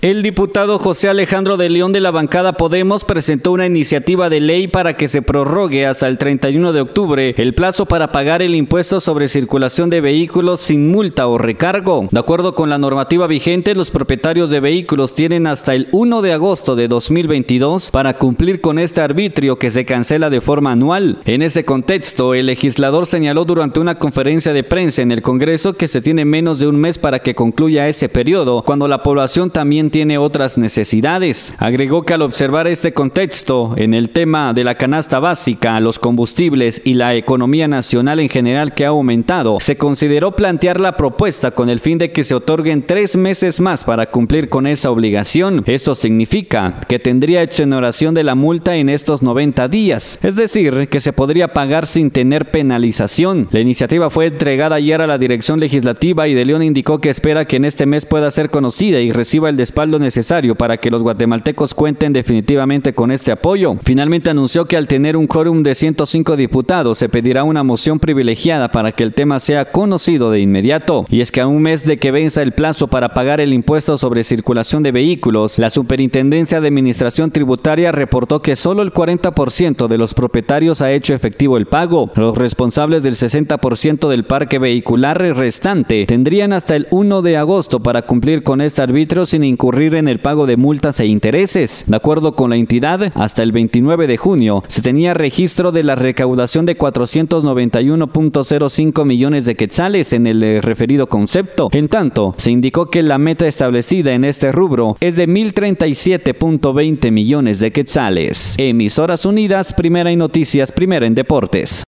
El diputado José Alejandro de León de la bancada Podemos presentó una iniciativa de ley para que se prorrogue hasta el 31 de octubre el plazo para pagar el impuesto sobre circulación de vehículos sin multa o recargo. De acuerdo con la normativa vigente, los propietarios de vehículos tienen hasta el 1 de agosto de 2022 para cumplir con este arbitrio que se cancela de forma anual. En ese contexto, el legislador señaló durante una conferencia de prensa en el Congreso que se tiene menos de un mes para que concluya ese periodo, cuando la población también tiene otras necesidades. Agregó que al observar este contexto en el tema de la canasta básica, los combustibles y la economía nacional en general que ha aumentado, se consideró plantear la propuesta con el fin de que se otorguen tres meses más para cumplir con esa obligación. Esto significa que tendría exoneración de la multa en estos 90 días, es decir, que se podría pagar sin tener penalización. La iniciativa fue entregada ayer a la dirección legislativa y de León indicó que espera que en este mes pueda ser conocida y reciba el despacho lo necesario para que los guatemaltecos cuenten definitivamente con este apoyo. Finalmente anunció que al tener un quórum de 105 diputados se pedirá una moción privilegiada para que el tema sea conocido de inmediato. Y es que a un mes de que venza el plazo para pagar el impuesto sobre circulación de vehículos, la Superintendencia de Administración Tributaria reportó que solo el 40% de los propietarios ha hecho efectivo el pago. Los responsables del 60% del parque vehicular restante tendrían hasta el 1 de agosto para cumplir con este arbitrio sin incurrir en el pago de multas e intereses. De acuerdo con la entidad, hasta el 29 de junio se tenía registro de la recaudación de 491.05 millones de quetzales en el eh, referido concepto. En tanto, se indicó que la meta establecida en este rubro es de 1.037.20 millones de quetzales. Emisoras Unidas, primera en noticias, primera en deportes.